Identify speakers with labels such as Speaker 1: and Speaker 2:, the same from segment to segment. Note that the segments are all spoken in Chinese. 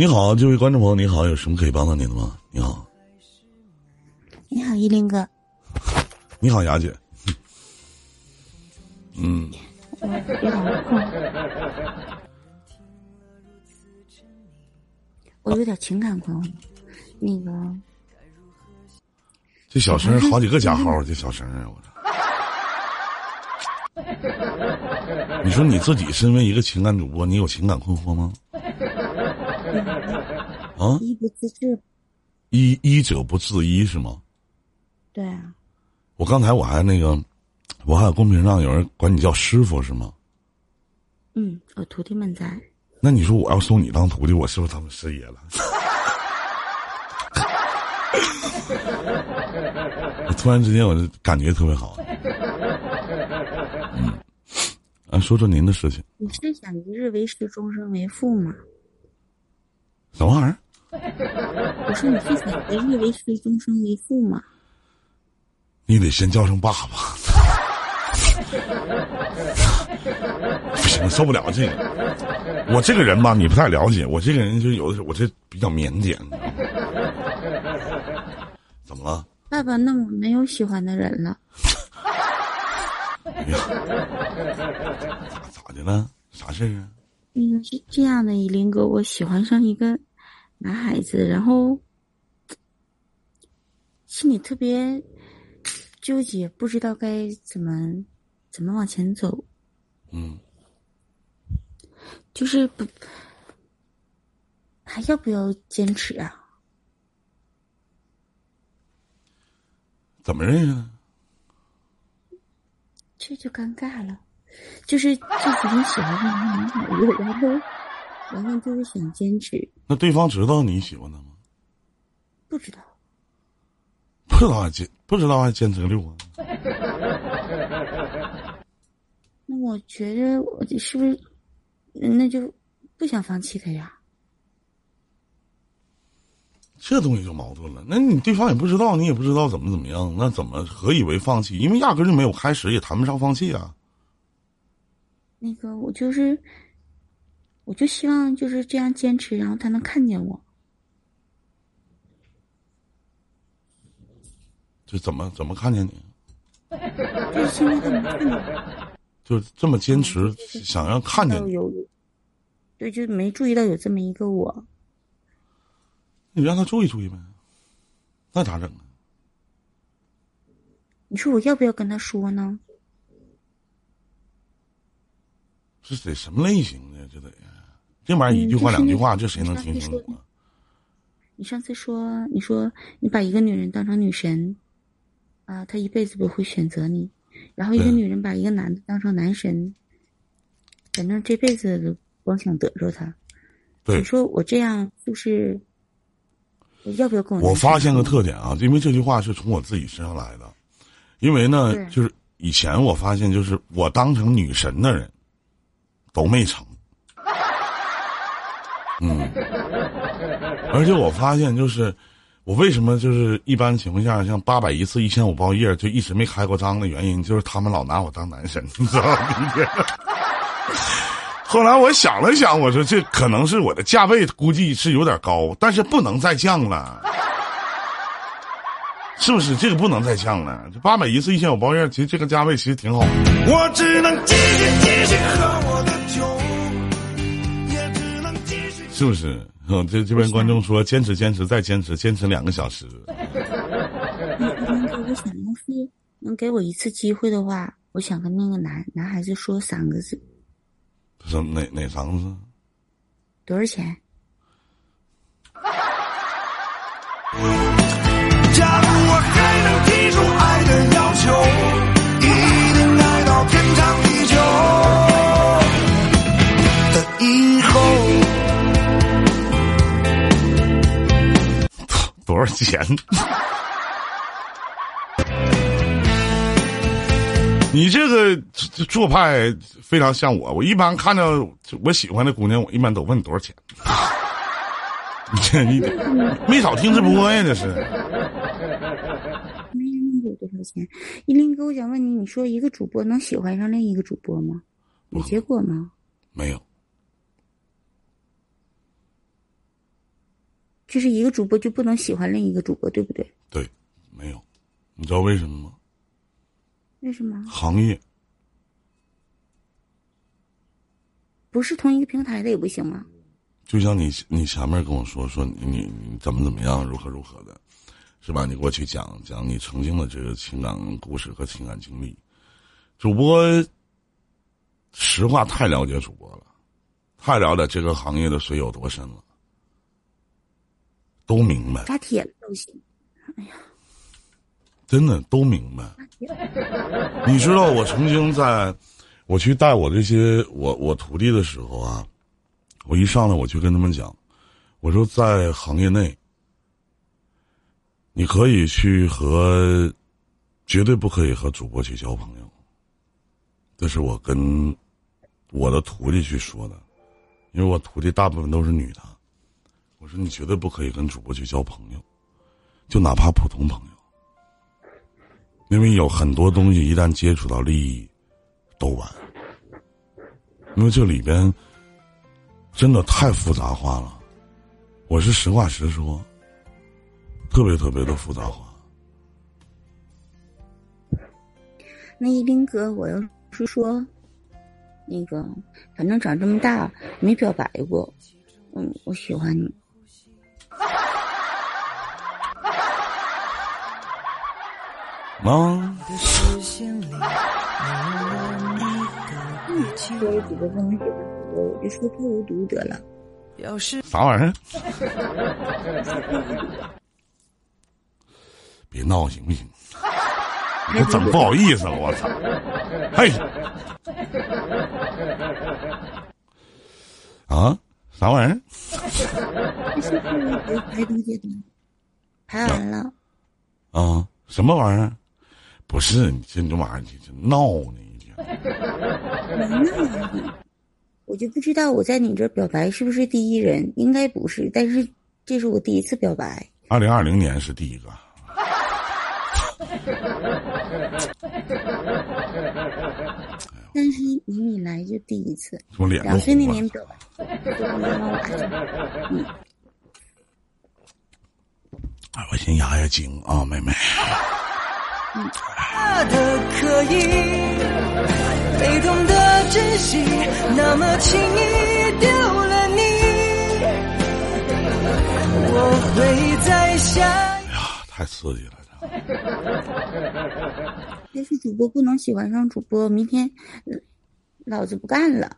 Speaker 1: 你好，这位观众朋友，你好，有什么可以帮到您的吗？你好，
Speaker 2: 你好，依林哥。
Speaker 1: 你好，雅姐。嗯，
Speaker 2: 我有点困，我有点情感困惑。那个，
Speaker 1: 这小声好几个加号，这小声啊，我操！你说你自己身为一个情感主播，你有情感困惑吗？啊？
Speaker 2: 医不自治。
Speaker 1: 医医者不自医是吗？
Speaker 2: 对啊。
Speaker 1: 我刚才我还那个，我还有公屏上有人管你叫师傅是吗？
Speaker 2: 嗯，我徒弟们在。
Speaker 1: 那你说我要收你当徒弟，我是不是他们师爷了？我突然之间，我就感觉特别好。嗯，啊，说说您的事情。
Speaker 2: 你是想一日为师，终身为父吗？
Speaker 1: 什么玩意儿？
Speaker 2: 我说你是想一日为师，终生为父吗？
Speaker 1: 你得先叫声爸爸。不行，受不了这个。我这个人吧，你不太了解。我这个人就有的时候，我这比较腼腆。怎么了？
Speaker 2: 爸爸，那我没有喜欢的人了。
Speaker 1: 哎呀，咋咋的了？啥事儿啊？
Speaker 2: 那个是这样的，依林哥，我喜欢上一个男孩子，然后心里特别。纠结，不知道该怎么怎么往前走。
Speaker 1: 嗯，
Speaker 2: 就是不还要不要坚持啊？
Speaker 1: 怎么认识的？
Speaker 2: 这就尴尬了，就是就是你喜欢上个男朋友，然后然后就是想坚持。
Speaker 1: 那对方知道你喜欢他吗？
Speaker 2: 不知道。
Speaker 1: 不知道还坚不知道还坚持六啊？
Speaker 2: 那我觉得我是不是那就不想放弃他呀？
Speaker 1: 这东西就矛盾了。那你对方也不知道，你也不知道怎么怎么样，那怎么何以为放弃？因为压根就没有开始，也谈不上放弃啊。
Speaker 2: 那个我就是，我就希望就是这样坚持，然后他能看见我。
Speaker 1: 就怎么怎么看见你？
Speaker 2: 就是现在怎么看见？
Speaker 1: 就这么坚持，想要看见你。
Speaker 2: 对，就没注意到有这么一个我。
Speaker 1: 你让他注意注意呗，那咋整啊？
Speaker 2: 你说我要不要跟他说呢？
Speaker 1: 是得什么类型的？这得这玩意儿一句话两句话，这谁能听清楚啊？
Speaker 2: 你上次说，你说你把一个女人当成女神。啊，她一辈子不会选择你。然后一个女人把一个男的当成男神，反正这辈子都光想得着他。
Speaker 1: 对，
Speaker 2: 你说我这样就是，我要不要跟
Speaker 1: 我？我发现个特点啊，因为这句话是从我自己身上来的。因为呢，就是以前我发现，就是我当成女神的人，都没成。嗯，而且我发现就是。我为什么就是一般情况下像八百一次一千五包夜就一直没开过张的原因，就是他们老拿我当男神，你知道吗？后来我想了想，我说这可能是我的价位估计是有点高，但是不能再降了，是不是？这个不能再降了。这八百一次一千五包夜，其实这个价位其实挺好。我只能继续继续和我的是不是？嗯，这这边观众说坚持坚持再坚持坚持两个小时。
Speaker 2: 能给我想要是能给我一次机会的话，我想跟那个男男孩子说三个字。
Speaker 1: 说哪哪三个字？
Speaker 2: 多少钱？
Speaker 1: 假如我钱？你这个做派非常像我。我一般看到我喜欢的姑娘，我一般都问多少钱。这你没少听直播呀？这是。
Speaker 2: 没多少钱。依林哥，我想问你，你说一个主播能喜欢上另一个主播吗？有结果吗？
Speaker 1: 没有。
Speaker 2: 就是一个主播就不能喜欢另一个主播，对不对？
Speaker 1: 对，没有，你知道为什么吗？
Speaker 2: 为什么？
Speaker 1: 行业
Speaker 2: 不是同一个平台的也不行吗？
Speaker 1: 就像你你前面跟我说说你你你怎么怎么样如何如何的，是吧？你给我去讲讲你曾经的这个情感故事和情感经历。主播实话太了解主播了，太了解这个行业的水有多深了，都明白。
Speaker 2: 扎铁了都行。哎呀，
Speaker 1: 真的都明白。你知道我曾经在，我去带我这些我我徒弟的时候啊，我一上来我就跟他们讲，我说在行业内，你可以去和，绝对不可以和主播去交朋友。这是我跟我的徒弟去说的，因为我徒弟大部分都是女的，我说你绝对不可以跟主播去交朋友，就哪怕普通朋友。因为有很多东西一旦接触到利益，都完。因为这里边真的太复杂化了，我是实话实说，特别特别的复杂化。
Speaker 2: 那一斌哥，我要是说，那个反正长这么大没表白过，嗯，我喜欢你。
Speaker 1: 吗？
Speaker 2: 作为主播不能喜欢主播，我就说不无毒得了。
Speaker 1: 要是啥玩意儿？别闹行不行？我整不好意思了，我操！嘿，啊，啥玩意儿？
Speaker 2: 排完了。
Speaker 1: 啊。什么玩意儿？不是你这这玩意儿，你这闹呢？一天。
Speaker 2: 我就不知道我在你这表白是不是第一人，应该不是，但是这是我第一次表白。
Speaker 1: 二零二零年是第一个。
Speaker 2: 但是你你来就第一次。
Speaker 1: 我脸
Speaker 2: 两岁那年表白。
Speaker 1: 我先压压惊啊，妹妹。
Speaker 3: 的可以，被动的珍惜，那么轻易丢了你，我会在下。
Speaker 1: 哎呀，太刺激了！
Speaker 2: 要是主播不能喜欢上主播，明天老子不干了。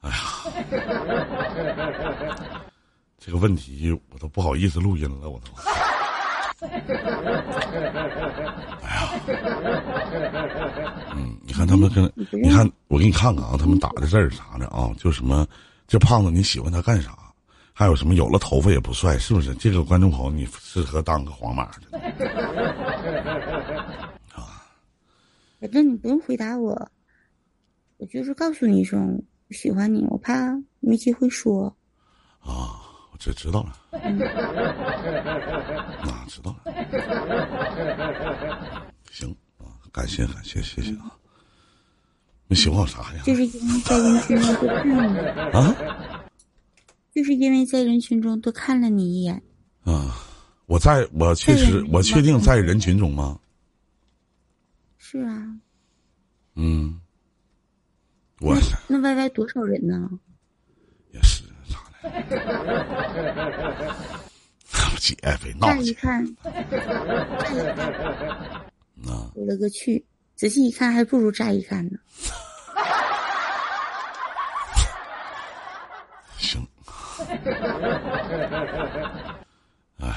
Speaker 1: 哎呀，这个问题我都不好意思录音了，我都。哎呀，嗯，你看他们跟，你看我给你看看啊，他们打的字儿啥的啊，就什么，这胖子你喜欢他干啥？还有什么有了头发也不帅，是不是？这个观众朋友，你适合当个黄马的。
Speaker 2: 啊，反正你不用回答我，我就是告诉你一声。喜欢你，我怕没机会说。
Speaker 1: 啊，我这知道了。啊，知道了。行啊，感谢感谢谢谢啊。你喜欢我啥呀？
Speaker 2: 就是因为在人群中多看了你。啊？就是因为在人群中多看了你一眼。
Speaker 1: 啊，我在我确实，我确定在人群中吗？
Speaker 2: 是啊。
Speaker 1: 嗯。我
Speaker 2: 那 Y Y 多少人呢？
Speaker 1: 姐别闹！
Speaker 2: 乍一看，
Speaker 1: 啊！
Speaker 2: 我勒个去！仔细一看，还不如乍一看呢。
Speaker 1: 行。哎呀，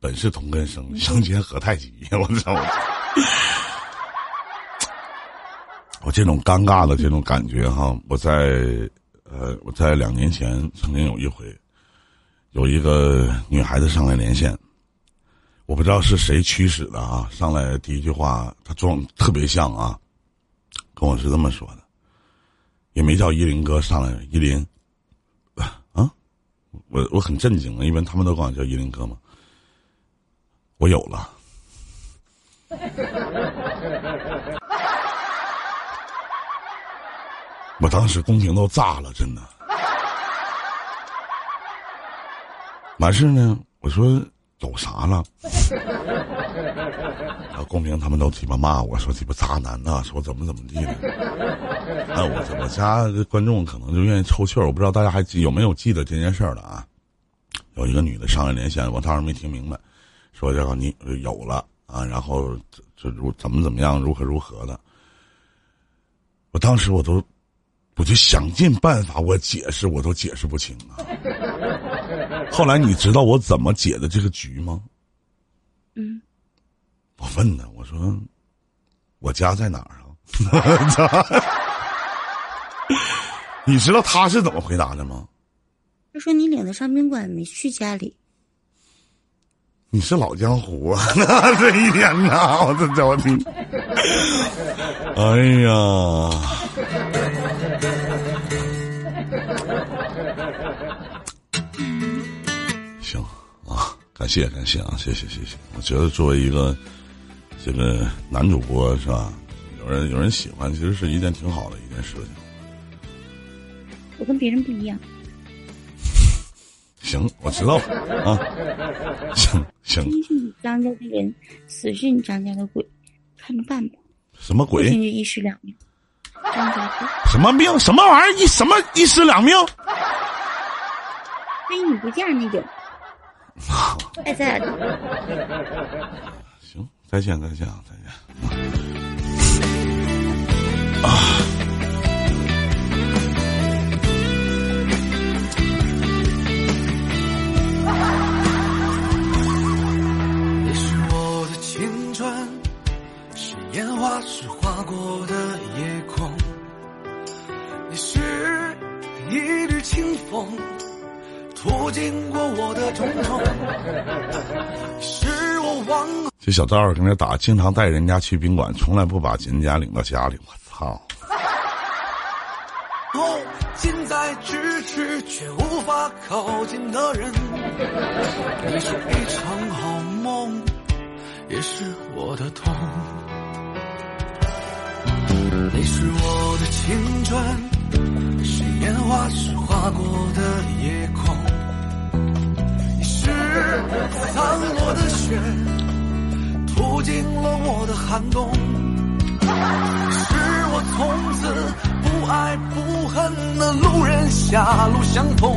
Speaker 1: 本是同根生，相煎何太急！我操！我这种尴尬的这种感觉哈，我在呃，我在两年前曾经有一回，有一个女孩子上来连线，我不知道是谁驱使的啊，上来第一句话，她装特别像啊，跟我是这么说的，也没叫依林哥上来，依林，啊，我我很震惊啊，因为他们都管我叫依林哥嘛，我有了。我当时公屏都炸了，真的。完事呢，我说有啥了？啊，公屏他们都鸡巴骂我说鸡巴渣男呐，说怎么怎么地的。哎，我我家观众可能就愿意抽气儿，我不知道大家还记有没有记得这件事儿了啊？有一个女的上来连线，我当时没听明白，说这个你有了啊，然后这这如怎么怎么样，如何如何的。我当时我都，我就想尽办法，我解释我都解释不清啊。后来你知道我怎么解的这个局吗？
Speaker 2: 嗯，
Speaker 1: 我问他，我说我家在哪儿啊？你知道他是怎么回答的吗？
Speaker 2: 他说你领他上宾馆没去家里。
Speaker 1: 你是老江湖啊！这一天呐，我这叫我听。哎呀！感谢感谢啊，谢谢谢谢。我觉得作为一个这个男主播是吧？有人有人喜欢，其实是一件挺好的一件事情。
Speaker 2: 我跟别人不一样。
Speaker 1: 行，我知道了啊。行行。
Speaker 2: 生是你张家的人，死是你张家的鬼，看着办吧。
Speaker 1: 什么鬼？
Speaker 2: 就一尸两命。张家鬼。
Speaker 1: 什么命？什么玩意儿？一什么一尸两命？
Speaker 2: 非你不嫁那种。再见。
Speaker 1: 行，再见，再见啊，再见。啊。
Speaker 4: 是划过的夜空，你是一缕清风，途经过我的重重。是我忘了。
Speaker 1: 这小赵跟那打，经常带人家去宾馆，从来不把人家领到家里。我操！
Speaker 4: 哦，近在咫尺却无法靠近的人，你是一场好梦，也是我的痛。你是我的青春，是烟花是划过的夜空。散落的雪，途经了我的寒冬。是我从此不爱不恨的路人狭路相逢。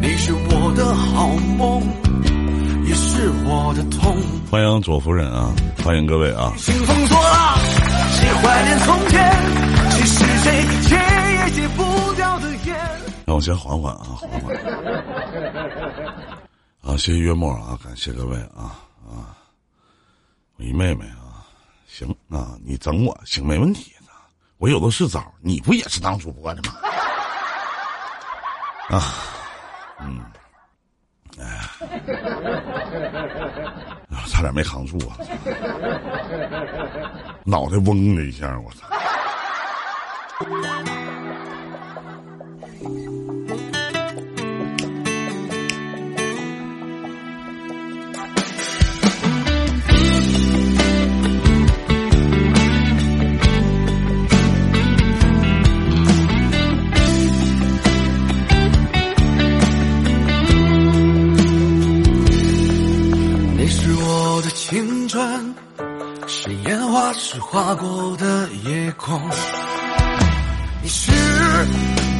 Speaker 4: 你是我的好梦，也是我的痛。
Speaker 1: 欢迎左夫人啊，欢迎各位啊。
Speaker 4: 兴风作浪。谁怀念从前？谁是谁戒也戒不掉的烟？
Speaker 1: 让我先缓缓啊，缓缓。啊，谢谢月末啊，感谢各位啊啊！我一妹妹啊，行啊，你整我行没问题的，我有的是招。你不也是当主播的吗？啊，嗯，哎。差点没扛住啊！脑袋嗡的一下，我操！
Speaker 4: 划过的夜空，是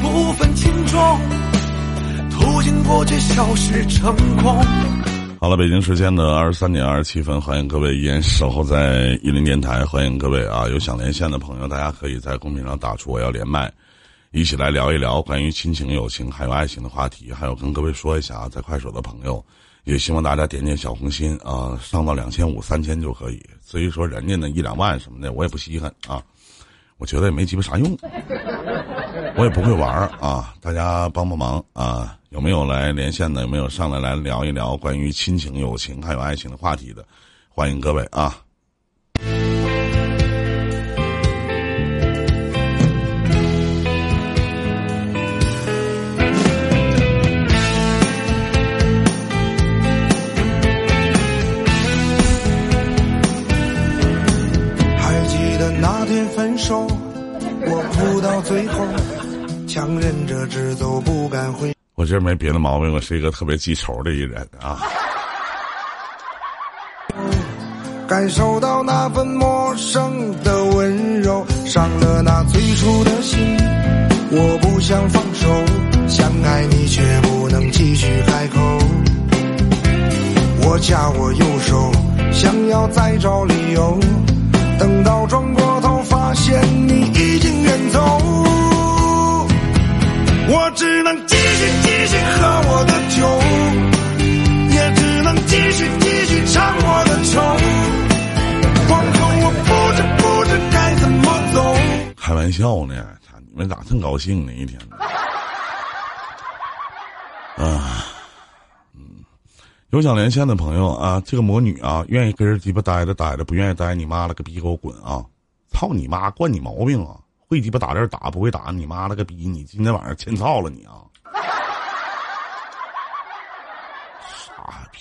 Speaker 4: 不分轻重，途经过却消失成空。
Speaker 1: 好了，北京时间的二十三点二十七分，欢迎各位依然守候在一零电台，欢迎各位啊！有想连线的朋友，大家可以在公屏上打出我要连麦，一起来聊一聊关于亲情、友情还有爱情的话题，还有跟各位说一下啊，在快手的朋友。也希望大家点点小红心啊，上到两千五、三千就可以。所以说人家那一两万什么的，我也不稀罕啊。我觉得也没鸡巴啥用，我也不会玩啊。大家帮帮忙啊！有没有来连线的？有没有上来来聊一聊关于亲情、友情还有爱情的话题的？欢迎各位啊！
Speaker 3: 我哭到最后，强忍着直走，不敢回。
Speaker 1: 我这没别的毛病，我是一个特别记仇的一人啊。
Speaker 3: 感受到那份陌生的温柔，伤了那最初的心。我不想放手，想爱你却不能继续开口。我掐我右手，想要再找理由，等到转过现你已经远走。我只能继续继续喝我的酒，也只能继续继续唱我的愁。往后我不知不知该怎么走。
Speaker 1: 开玩笑呢，操你们咋这么高兴呢？一天啊，嗯，有想连线的朋友啊，这个魔女啊，愿意跟人鸡巴待着待着，不愿意待，你妈了个逼，给我滚啊！操你妈，惯你毛病啊！会鸡巴打字打，不会打你妈了个逼！你今天晚上欠操了你啊！傻逼！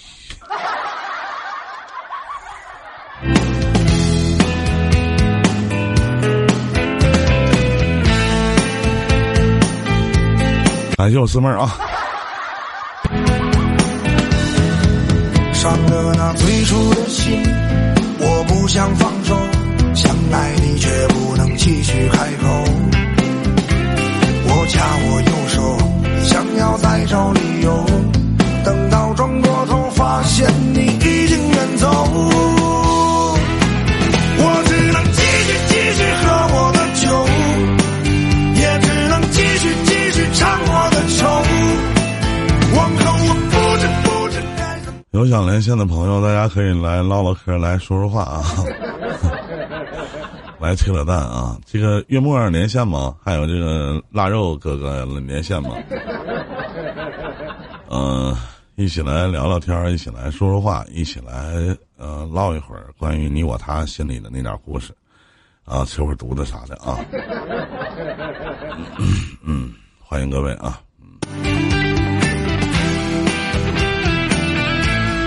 Speaker 1: 感谢我师妹啊！
Speaker 3: 伤了那最初的心，我不想放手，想爱继续开口。我掐我右手，想要再找理由，等到转过头，发现你已经远走。我只能继续继续喝我的酒，也只能继续继续唱我的愁。往后我不知不知该怎么。
Speaker 1: 有想连线的朋友，大家可以来唠唠嗑，来说说话啊，来扯扯蛋啊。这个月末连线吗？还有这个腊肉哥哥连线吗？嗯、一起来聊聊天儿，一起来说说话，一起来呃唠一会儿关于你我他心里的那点故事啊，吃会儿犊子啥的啊。嗯，欢迎各位啊。